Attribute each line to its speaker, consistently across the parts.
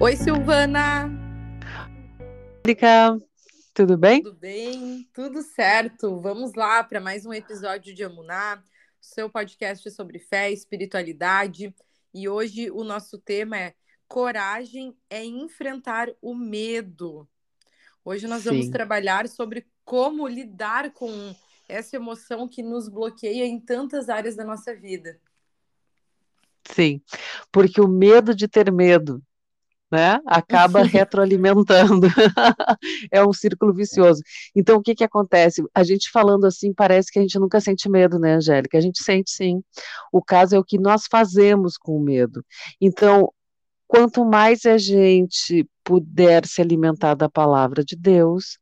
Speaker 1: Oi, Silvana!
Speaker 2: Erika, tudo bem?
Speaker 1: Tudo bem, tudo certo. Vamos lá para mais um episódio de Amuná, seu podcast sobre fé e espiritualidade. E hoje o nosso tema é Coragem é enfrentar o medo. Hoje nós Sim. vamos trabalhar sobre como lidar com essa emoção que nos bloqueia em tantas áreas da nossa vida.
Speaker 2: Sim, porque o medo de ter medo né? Acaba retroalimentando. é um círculo vicioso. Então, o que que acontece? A gente falando assim, parece que a gente nunca sente medo, né, Angélica? A gente sente sim. O caso é o que nós fazemos com o medo. Então, quanto mais a gente puder se alimentar da palavra de Deus,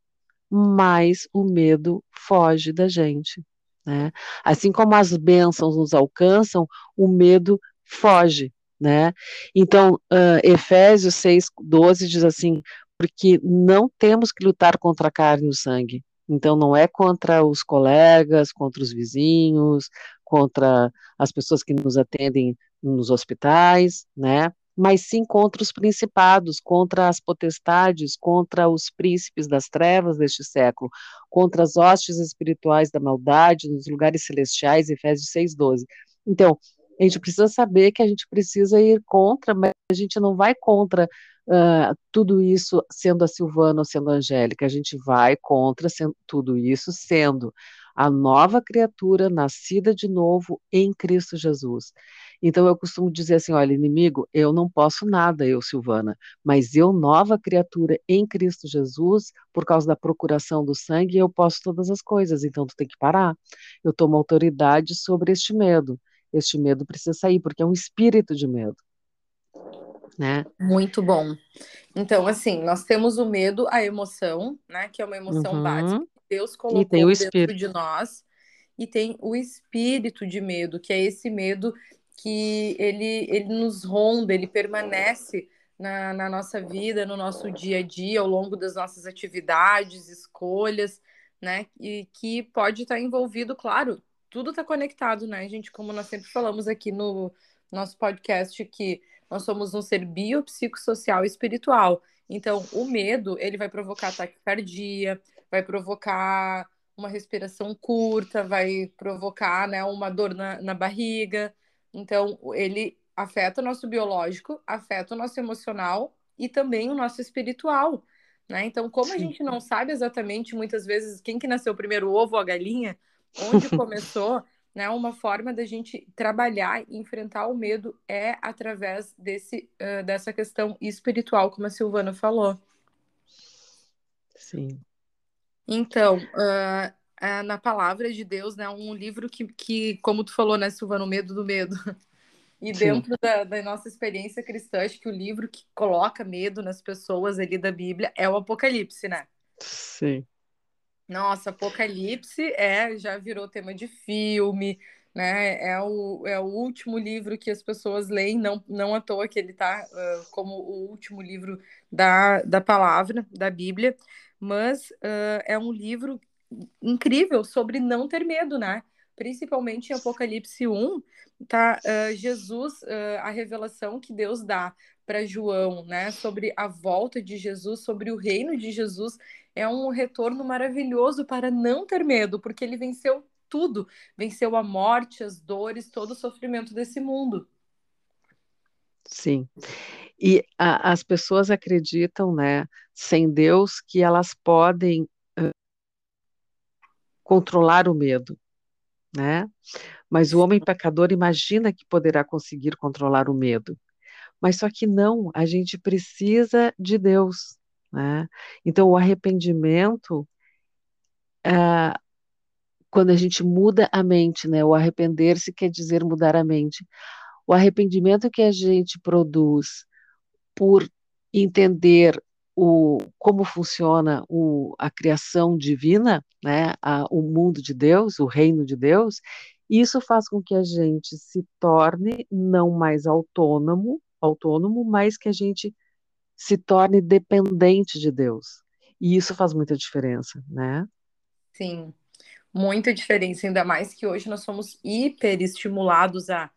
Speaker 2: mais o medo foge da gente. Né? Assim como as bênçãos nos alcançam, o medo foge né? Então, uh, Efésios 6, 12 diz assim, porque não temos que lutar contra a carne e o sangue. Então, não é contra os colegas, contra os vizinhos, contra as pessoas que nos atendem nos hospitais, né? Mas sim contra os principados, contra as potestades, contra os príncipes das trevas deste século, contra as hostes espirituais da maldade nos lugares celestiais, Efésios 6,12. Então, a gente precisa saber que a gente precisa ir contra, mas a gente não vai contra uh, tudo isso sendo a Silvana ou sendo a Angélica, a gente vai contra sendo, tudo isso sendo a nova criatura nascida de novo em Cristo Jesus. Então eu costumo dizer assim, olha, inimigo, eu não posso nada, eu, Silvana, mas eu, nova criatura em Cristo Jesus, por causa da procuração do sangue, eu posso todas as coisas, então tu tem que parar. Eu tomo autoridade sobre este medo este medo precisa sair, porque é um espírito de medo. Né?
Speaker 1: Muito bom. Então, assim, nós temos o medo, a emoção, né? Que é uma emoção uhum. básica. Deus colocou dentro de nós. E tem o espírito de medo, que é esse medo que ele, ele nos ronda, ele permanece na, na nossa vida, no nosso dia a dia, ao longo das nossas atividades, escolhas, né? E que pode estar envolvido, claro, tudo está conectado, né, gente? Como nós sempre falamos aqui no nosso podcast, que nós somos um ser biopsicossocial e espiritual. Então, o medo, ele vai provocar taquicardia, vai provocar uma respiração curta, vai provocar né, uma dor na, na barriga. Então, ele afeta o nosso biológico, afeta o nosso emocional e também o nosso espiritual. Né? Então, como a gente não sabe exatamente, muitas vezes, quem que nasceu primeiro, o ovo ou a galinha, onde começou, né, uma forma da gente trabalhar e enfrentar o medo é através desse, uh, dessa questão espiritual, como a Silvana falou.
Speaker 2: Sim.
Speaker 1: Então, uh, uh, na palavra de Deus, né, um livro que, que, como tu falou, né, Silvana, o medo do medo. E dentro da, da, nossa experiência cristã, acho que o livro que coloca medo nas pessoas ali da Bíblia é o Apocalipse, né?
Speaker 2: Sim.
Speaker 1: Nossa, Apocalipse é já virou tema de filme, né? É o, é o último livro que as pessoas leem, não, não à toa que ele está uh, como o último livro da, da palavra, da Bíblia, mas uh, é um livro incrível sobre não ter medo, né? Principalmente em Apocalipse 1, tá uh, Jesus, a revelação que Deus dá para João, né, sobre a volta de Jesus, sobre o reino de Jesus, é um retorno maravilhoso para não ter medo, porque ele venceu tudo, venceu a morte, as dores, todo o sofrimento desse mundo.
Speaker 2: Sim. E a, as pessoas acreditam, né, sem Deus, que elas podem uh, controlar o medo, né? Mas o homem pecador imagina que poderá conseguir controlar o medo. Mas só que não, a gente precisa de Deus, né? Então, o arrependimento, é, quando a gente muda a mente, né? O arrepender-se quer dizer mudar a mente. O arrependimento que a gente produz por entender o, como funciona o, a criação divina, né? A, o mundo de Deus, o reino de Deus, isso faz com que a gente se torne não mais autônomo, autônomo, mas que a gente se torne dependente de Deus. E isso faz muita diferença, né?
Speaker 1: Sim, muita diferença, ainda mais que hoje nós somos hiper estimulados a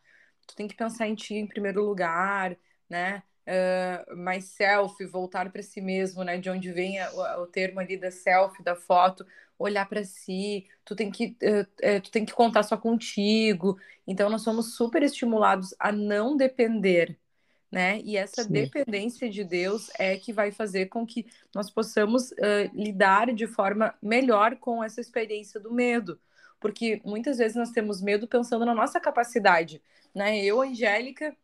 Speaker 1: tu tem que pensar em ti em primeiro lugar, né? Uh, mais self, voltar para si mesmo, né? De onde vem a, o termo ali da self, da foto, olhar para si. Tu tem que uh, uh, tu tem que contar só contigo. Então nós somos super estimulados a não depender, né? E essa Sim. dependência de Deus é que vai fazer com que nós possamos lidar de forma melhor com essa experiência do medo porque muitas vezes nós temos medo pensando na nossa capacidade, né? Eu, Angélica,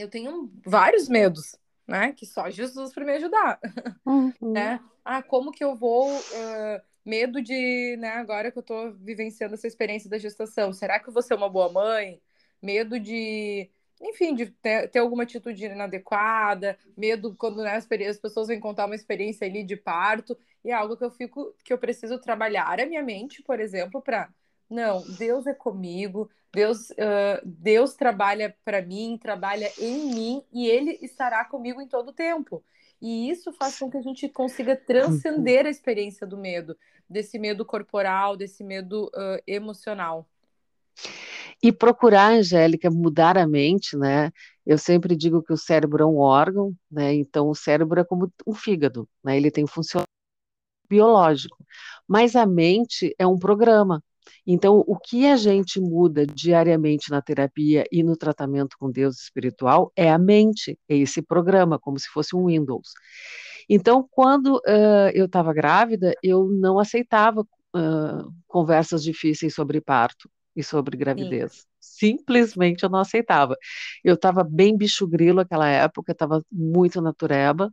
Speaker 1: eu tenho vários medos, né? Que só Jesus para me ajudar, uhum. né? Ah, como que eu vou uh, medo de, né? Agora que eu estou vivenciando essa experiência da gestação, será que eu vou ser uma boa mãe? Medo de enfim, de ter, ter, alguma atitude inadequada, medo quando né, as, as, pessoas vêm contar uma experiência ali de parto, e é algo que eu fico, que eu preciso trabalhar a minha mente, por exemplo, para não, Deus é comigo, Deus, uh, Deus trabalha para mim, trabalha em mim e Ele estará comigo em todo o tempo. E isso faz com que a gente consiga transcender a experiência do medo, desse medo corporal, desse medo uh, emocional.
Speaker 2: E procurar, Angélica, mudar a mente, né? Eu sempre digo que o cérebro é um órgão, né? Então o cérebro é como um fígado, né? Ele tem função biológico, mas a mente é um programa. Então, o que a gente muda diariamente na terapia e no tratamento com Deus espiritual é a mente, é esse programa, como se fosse um Windows. Então, quando uh, eu estava grávida, eu não aceitava uh, conversas difíceis sobre parto e sobre gravidez. Sim. Simplesmente eu não aceitava. Eu estava bem bicho grilo naquela época, estava muito natureba.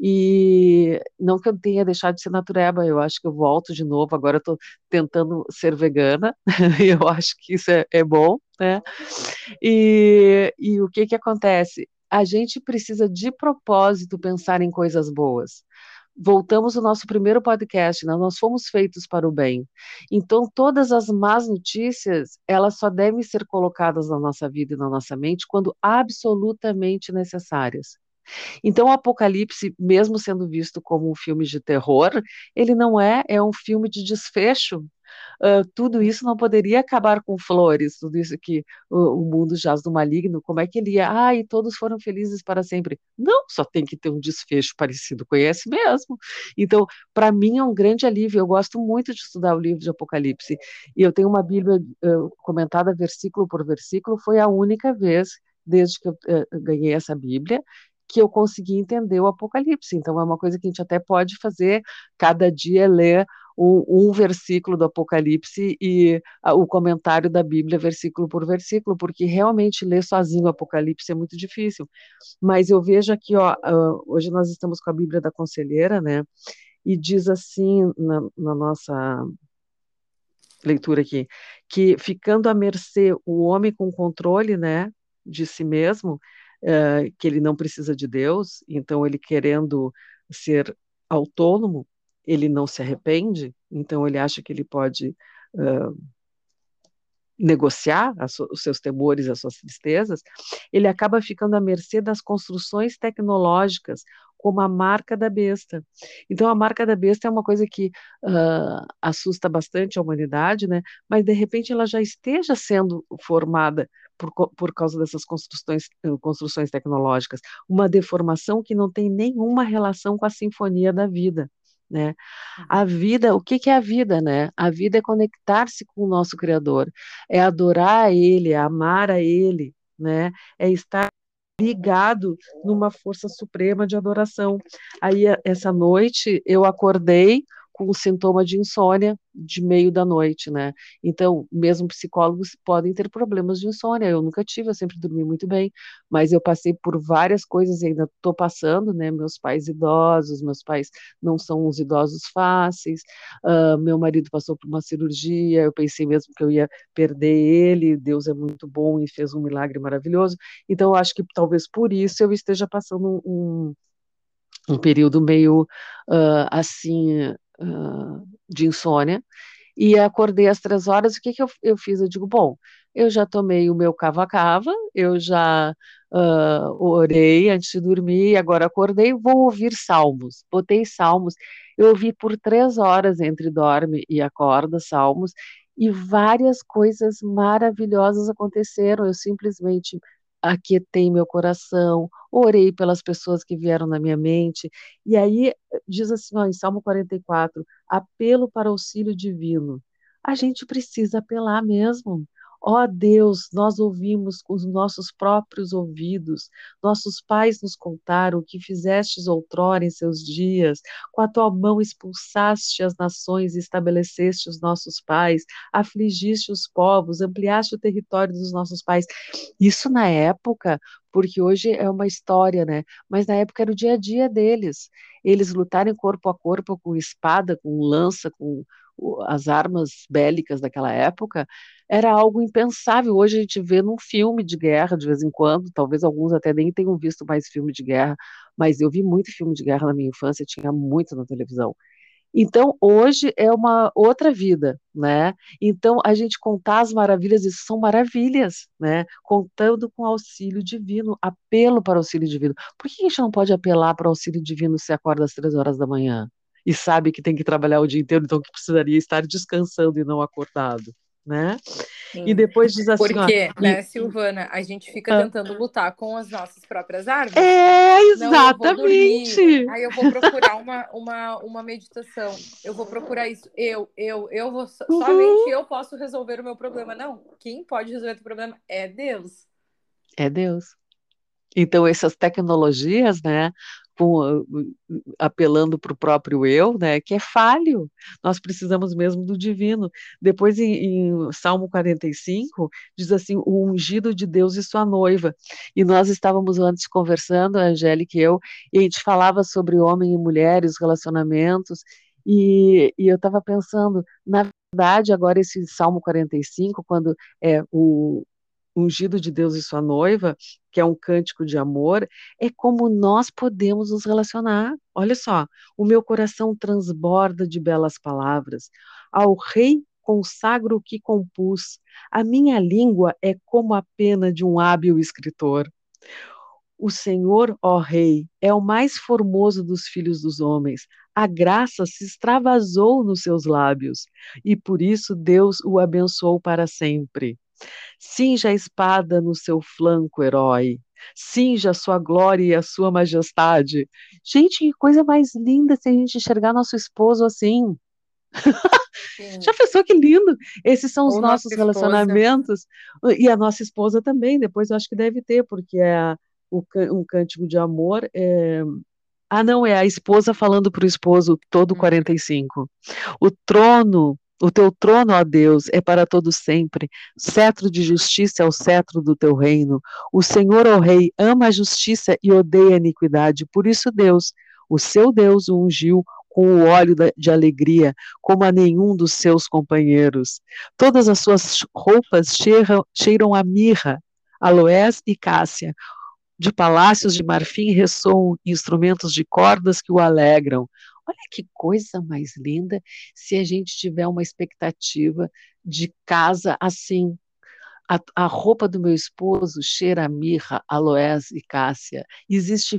Speaker 2: E não que eu tenha deixado de ser natureba, eu acho que eu volto de novo. Agora eu estou tentando ser vegana, eu acho que isso é, é bom, né? E, e o que que acontece? A gente precisa de propósito pensar em coisas boas voltamos ao nosso primeiro podcast, né? nós fomos feitos para o bem. Então, todas as más notícias, elas só devem ser colocadas na nossa vida e na nossa mente quando absolutamente necessárias. Então, o Apocalipse, mesmo sendo visto como um filme de terror, ele não é, é um filme de desfecho. Uh, tudo isso não poderia acabar com flores, tudo isso que o, o, mundo jaz do maligno, como é que ele ia, ah, e todos foram felizes para sempre. Não, só tem que ter um desfecho parecido com esse mesmo. Então, para mim é um grande alívio, eu gosto muito de estudar o livro de Apocalipse, e eu tenho uma Bíblia uh, comentada versículo por versículo, foi a única vez desde que eu uh, ganhei essa Bíblia, que eu consegui entender o Apocalipse. Então, é uma coisa que a gente até pode fazer, cada dia ler um, um versículo do Apocalipse e a, o comentário da Bíblia, versículo por versículo, porque realmente ler sozinho o Apocalipse é muito difícil. Mas eu vejo aqui, ó, uh, hoje nós estamos com a Bíblia da Conselheira, né? E diz assim na, na nossa leitura aqui, que ficando à mercê o homem com controle, né, de si mesmo, uh, que ele não precisa de Deus, então ele querendo ser autônomo, ele não se arrepende, então ele acha que ele pode uh, negociar os seus temores, as suas tristezas, ele acaba ficando à mercê das construções tecnológicas, como a marca da besta. Então, a marca da besta é uma coisa que uh, assusta bastante a humanidade, né? mas de repente ela já esteja sendo formada por, por causa dessas construções, construções tecnológicas, uma deformação que não tem nenhuma relação com a sinfonia da vida. Né? A uhum. vida, o que, que é a vida, né? A vida é conectar-se com o nosso Criador, é adorar a Ele, é amar a Ele, né? É estar ligado numa força suprema de adoração. Aí essa noite eu acordei com sintoma de insônia de meio da noite, né? Então, mesmo psicólogos podem ter problemas de insônia. Eu nunca tive, eu sempre dormi muito bem, mas eu passei por várias coisas e ainda estou passando, né? Meus pais idosos, meus pais não são uns idosos fáceis. Uh, meu marido passou por uma cirurgia, eu pensei mesmo que eu ia perder ele. Deus é muito bom e fez um milagre maravilhoso. Então, eu acho que talvez por isso eu esteja passando um, um período meio uh, assim uh, de insônia, e acordei às três horas, o que, que eu, eu fiz? Eu digo, bom, eu já tomei o meu cava-cava, eu já uh, orei antes de dormir, agora acordei, vou ouvir salmos. Botei salmos, eu ouvi por três horas entre dorme e acorda salmos, e várias coisas maravilhosas aconteceram. Eu simplesmente aquietei meu coração, orei pelas pessoas que vieram na minha mente. E aí diz assim, ó, em Salmo 44, apelo para auxílio divino. A gente precisa apelar mesmo. Ó oh Deus, nós ouvimos com os nossos próprios ouvidos, nossos pais nos contaram o que fizestes outrora em seus dias, com a tua mão expulsaste as nações e estabeleceste os nossos pais, afligiste os povos, ampliaste o território dos nossos pais. Isso na época, porque hoje é uma história, né? Mas na época era o dia a dia deles. Eles lutarem corpo a corpo com espada, com lança, com as armas bélicas daquela época, era algo impensável. Hoje a gente vê num filme de guerra de vez em quando, talvez alguns até nem tenham visto mais filme de guerra, mas eu vi muito filme de guerra na minha infância, tinha muito na televisão. Então, hoje é uma outra vida, né? Então, a gente contar as maravilhas, isso são maravilhas, né? Contando com auxílio divino, apelo para auxílio divino. Por que a gente não pode apelar para auxílio divino se acorda às três horas da manhã? E sabe que tem que trabalhar o dia inteiro, então que precisaria estar descansando e não acordado né? Sim. E depois diz assim,
Speaker 1: Porque, ó, né, e... Silvana, a gente fica ah. tentando lutar com as nossas próprias armas.
Speaker 2: É, exatamente.
Speaker 1: Não, eu aí eu vou procurar uma, uma, uma meditação. Eu vou procurar isso. Eu, eu, eu vou. Uhum. Somente eu posso resolver o meu problema. Não, quem pode resolver o problema é Deus.
Speaker 2: É Deus. Então, essas tecnologias, né, com, apelando para o próprio eu, né, que é falho. Nós precisamos mesmo do divino. Depois, em, em, Salmo 45, diz assim: o ungido de Deus e sua noiva. E nós estávamos antes conversando, a Angélica e eu, e a gente falava sobre homem e mulher, os relacionamentos, e, e eu estava pensando, na verdade, agora esse Salmo 45, quando é o, ungido de Deus e sua noiva, que é um cântico de amor, é como nós podemos nos relacionar. Olha só, o meu coração transborda de belas palavras. Ao rei consagro o que compus. A minha língua é como a pena de um hábil escritor. O Senhor, ó Rei, é o mais formoso dos filhos dos homens. A graça se extravasou nos seus lábios, e por isso Deus o abençoou para sempre. Cinja a espada no seu flanco, herói. Cinja a sua glória e a sua majestade. Gente, que coisa mais linda se a gente enxergar nosso esposo assim. Já pensou que lindo? Esses são os Ou nossos relacionamentos. E a nossa esposa também, depois eu acho que deve ter, porque é o, um cântico de amor. É... Ah, não, é a esposa falando para o esposo todo 45. Hum. O trono o teu trono, ó Deus, é para todo sempre. Cetro de justiça é o cetro do teu reino. O Senhor, ó Rei, ama a justiça e odeia a iniquidade. Por isso, Deus, o seu Deus, o ungiu com o óleo de alegria, como a nenhum dos seus companheiros. Todas as suas roupas cheiram, cheiram a mirra, aloés e cássia. De palácios de marfim ressoam instrumentos de cordas que o alegram. Olha que coisa mais linda se a gente tiver uma expectativa de casa assim. A, a roupa do meu esposo cheira a mirra, aloés e cássia. Existe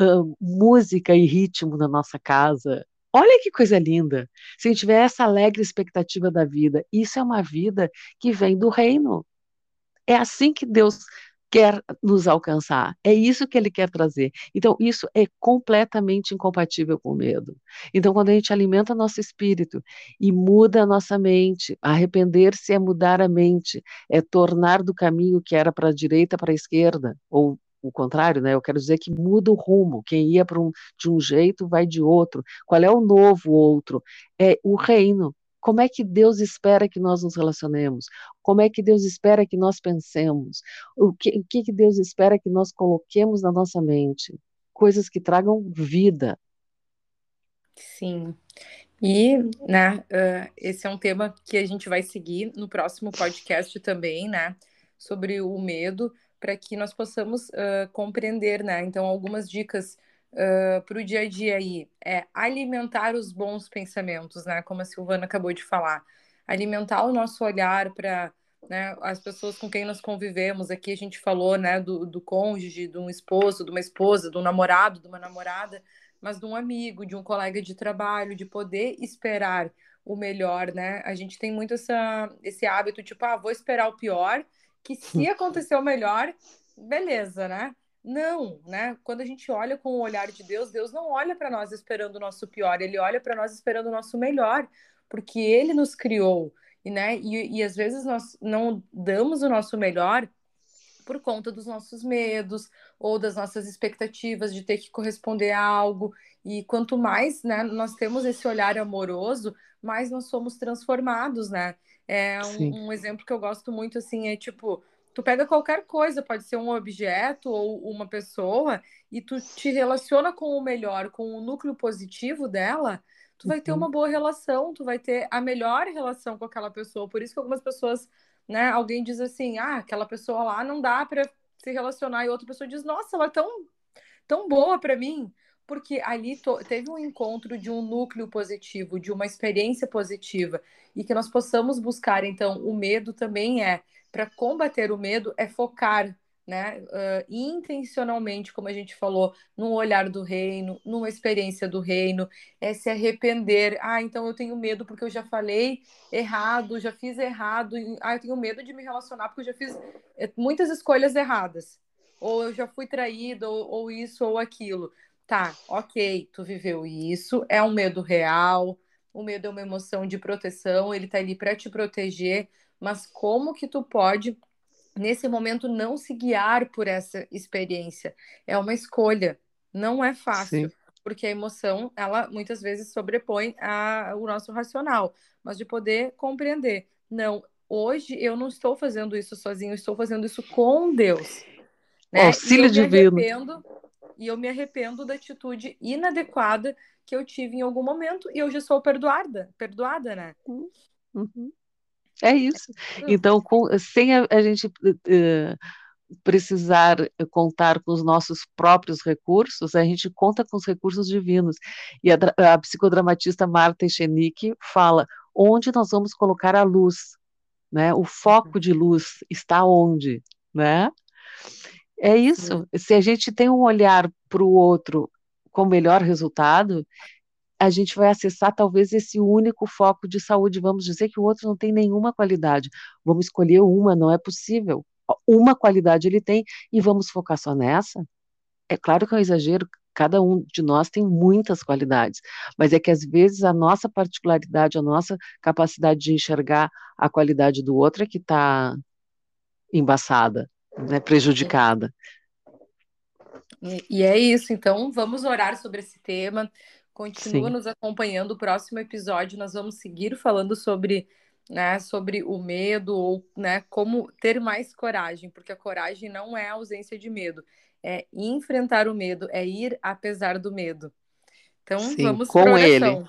Speaker 2: uh, música e ritmo na nossa casa. Olha que coisa linda! Se a gente tiver essa alegre expectativa da vida, isso é uma vida que vem do reino. É assim que Deus quer nos alcançar. É isso que ele quer trazer. Então, isso é completamente incompatível com o medo. Então, quando a gente alimenta nosso espírito e muda a nossa mente, arrepender-se é mudar a mente, é tornar do caminho que era para a direita para a esquerda, ou o contrário, né? Eu quero dizer que muda o rumo. Quem ia um, de um jeito vai de outro. Qual é o novo outro? É o reino. Como é que Deus espera que nós nos relacionemos? Como é que Deus espera que nós pensemos? O que, o que Deus espera que nós coloquemos na nossa mente? Coisas que tragam vida.
Speaker 1: Sim. E, né, uh, esse é um tema que a gente vai seguir no próximo podcast também, né, sobre o medo, para que nós possamos uh, compreender, né, então algumas dicas uh, para o dia a dia aí é alimentar os bons pensamentos, né? Como a Silvana acabou de falar. Alimentar o nosso olhar para né, as pessoas com quem nós convivemos. Aqui a gente falou né, do, do cônjuge, de um esposo, de uma esposa, do namorado, de uma namorada, mas de um amigo, de um colega de trabalho, de poder esperar o melhor, né? A gente tem muito essa, esse hábito, tipo, ah, vou esperar o pior, que se acontecer o melhor, beleza, né? Não, né? Quando a gente olha com o olhar de Deus, Deus não olha para nós esperando o nosso pior, ele olha para nós esperando o nosso melhor, porque ele nos criou, e, né? E, e às vezes nós não damos o nosso melhor por conta dos nossos medos ou das nossas expectativas de ter que corresponder a algo. E quanto mais né, nós temos esse olhar amoroso, mais nós somos transformados, né? É um, um, exemplo que eu gosto muito assim é tipo, tu pega qualquer coisa, pode ser um objeto ou uma pessoa, e tu te relaciona com o melhor, com o núcleo positivo dela, tu vai ter uhum. uma boa relação, tu vai ter a melhor relação com aquela pessoa. Por isso que algumas pessoas né? Alguém diz assim, ah, aquela pessoa lá não dá para se relacionar, e outra pessoa diz, nossa, ela é tão, tão boa para mim, porque ali teve um encontro de um núcleo positivo, de uma experiência positiva, e que nós possamos buscar, então, o medo também é, para combater o medo, é focar né, uh, intencionalmente, como a gente falou, num olhar do reino, numa experiência do reino, é se arrepender. Ah, então eu tenho medo porque eu já falei errado, já fiz errado. Ah, eu tenho medo de me relacionar porque eu já fiz eh, muitas escolhas erradas. Ou eu já fui traído, ou, ou isso ou aquilo. Tá, ok, tu viveu isso, é um medo real, o medo é uma emoção de proteção, ele tá ali para te proteger, mas como que tu pode nesse momento não se guiar por essa experiência. É uma escolha. Não é fácil, Sim. porque a emoção, ela muitas vezes sobrepõe a, o nosso racional, mas de poder compreender. Não, hoje eu não estou fazendo isso sozinho, estou fazendo isso com Deus. Né?
Speaker 2: Auxílio divino.
Speaker 1: e eu me arrependo da atitude inadequada que eu tive em algum momento e eu já sou perdoada, perdoada, né?
Speaker 2: Uhum. É isso. Então, com, sem a, a gente uh, precisar contar com os nossos próprios recursos, a gente conta com os recursos divinos. E a, a psicodramatista Marta Echenique fala onde nós vamos colocar a luz, né? O foco de luz está onde, né? É isso. Se a gente tem um olhar para o outro com melhor resultado, a gente vai acessar talvez esse único foco de saúde. Vamos dizer que o outro não tem nenhuma qualidade. Vamos escolher uma, não é possível. Uma qualidade ele tem e vamos focar só nessa? É claro que é um exagero, cada um de nós tem muitas qualidades, mas é que às vezes a nossa particularidade, a nossa capacidade de enxergar a qualidade do outro é que está embaçada, né, prejudicada.
Speaker 1: E, e é isso, então vamos orar sobre esse tema. Continua Sim. nos acompanhando. O próximo episódio nós vamos seguir falando sobre, né, sobre o medo ou, né, como ter mais coragem, porque a coragem não é a ausência de medo, é enfrentar o medo, é ir apesar do medo. Então Sim, vamos
Speaker 2: com ele.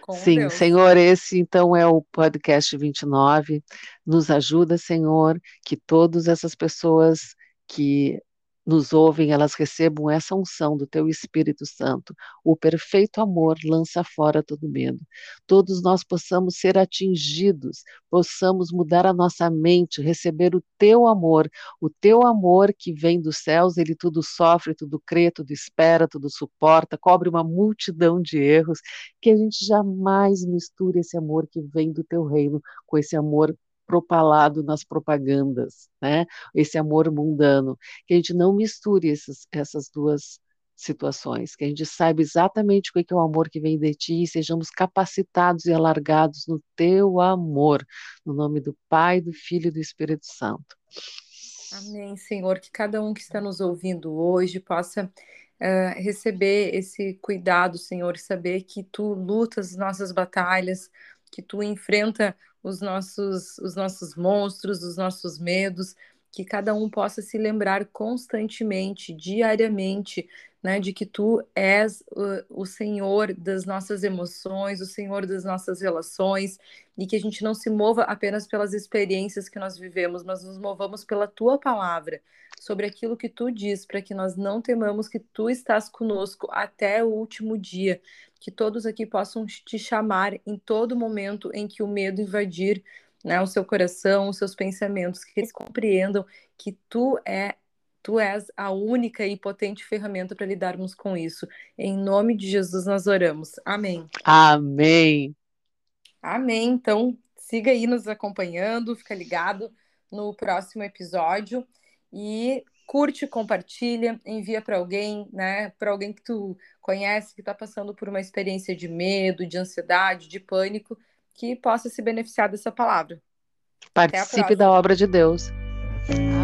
Speaker 2: Com Sim, Deus. Senhor, esse então é o podcast 29. Nos ajuda, Senhor, que todas essas pessoas que nos ouvem, elas recebam essa unção do teu Espírito Santo. O perfeito amor lança fora todo medo. Todos nós possamos ser atingidos, possamos mudar a nossa mente, receber o teu amor, o teu amor que vem dos céus, ele tudo sofre, tudo crê, tudo espera, tudo suporta, cobre uma multidão de erros, que a gente jamais misture esse amor que vem do teu reino com esse amor propalado nas propagandas, né? Esse amor mundano, que a gente não misture essas, essas duas situações, que a gente saiba exatamente o que é o amor que vem de ti e sejamos capacitados e alargados no teu amor, no nome do Pai, do Filho e do Espírito Santo.
Speaker 1: Amém, Senhor, que cada um que está nos ouvindo hoje possa uh, receber esse cuidado, Senhor, saber que tu lutas nossas batalhas, que tu enfrenta os nossos, os nossos monstros, os nossos medos, que cada um possa se lembrar constantemente, diariamente, né, de que tu és o, o, Senhor das nossas emoções, o Senhor das nossas relações, e que a gente não se mova apenas pelas experiências que nós vivemos, mas nos movamos pela tua palavra, sobre aquilo que tu diz, para que nós não temamos que tu estás conosco até o último dia, que todos aqui possam te chamar em todo momento em que o medo invadir né, o seu coração, os seus pensamentos, que eles compreendam que tu é tu és a única e potente ferramenta para lidarmos com isso. Em nome de Jesus nós oramos. Amém.
Speaker 2: Amém.
Speaker 1: Amém. Então, siga aí nos acompanhando, fica ligado no próximo episódio e curte, compartilha, envia para alguém, né? Para alguém que tu conhece que está passando por uma experiência de medo, de ansiedade, de pânico, que possa se beneficiar dessa palavra.
Speaker 2: Participe da obra de Deus.
Speaker 1: Amém.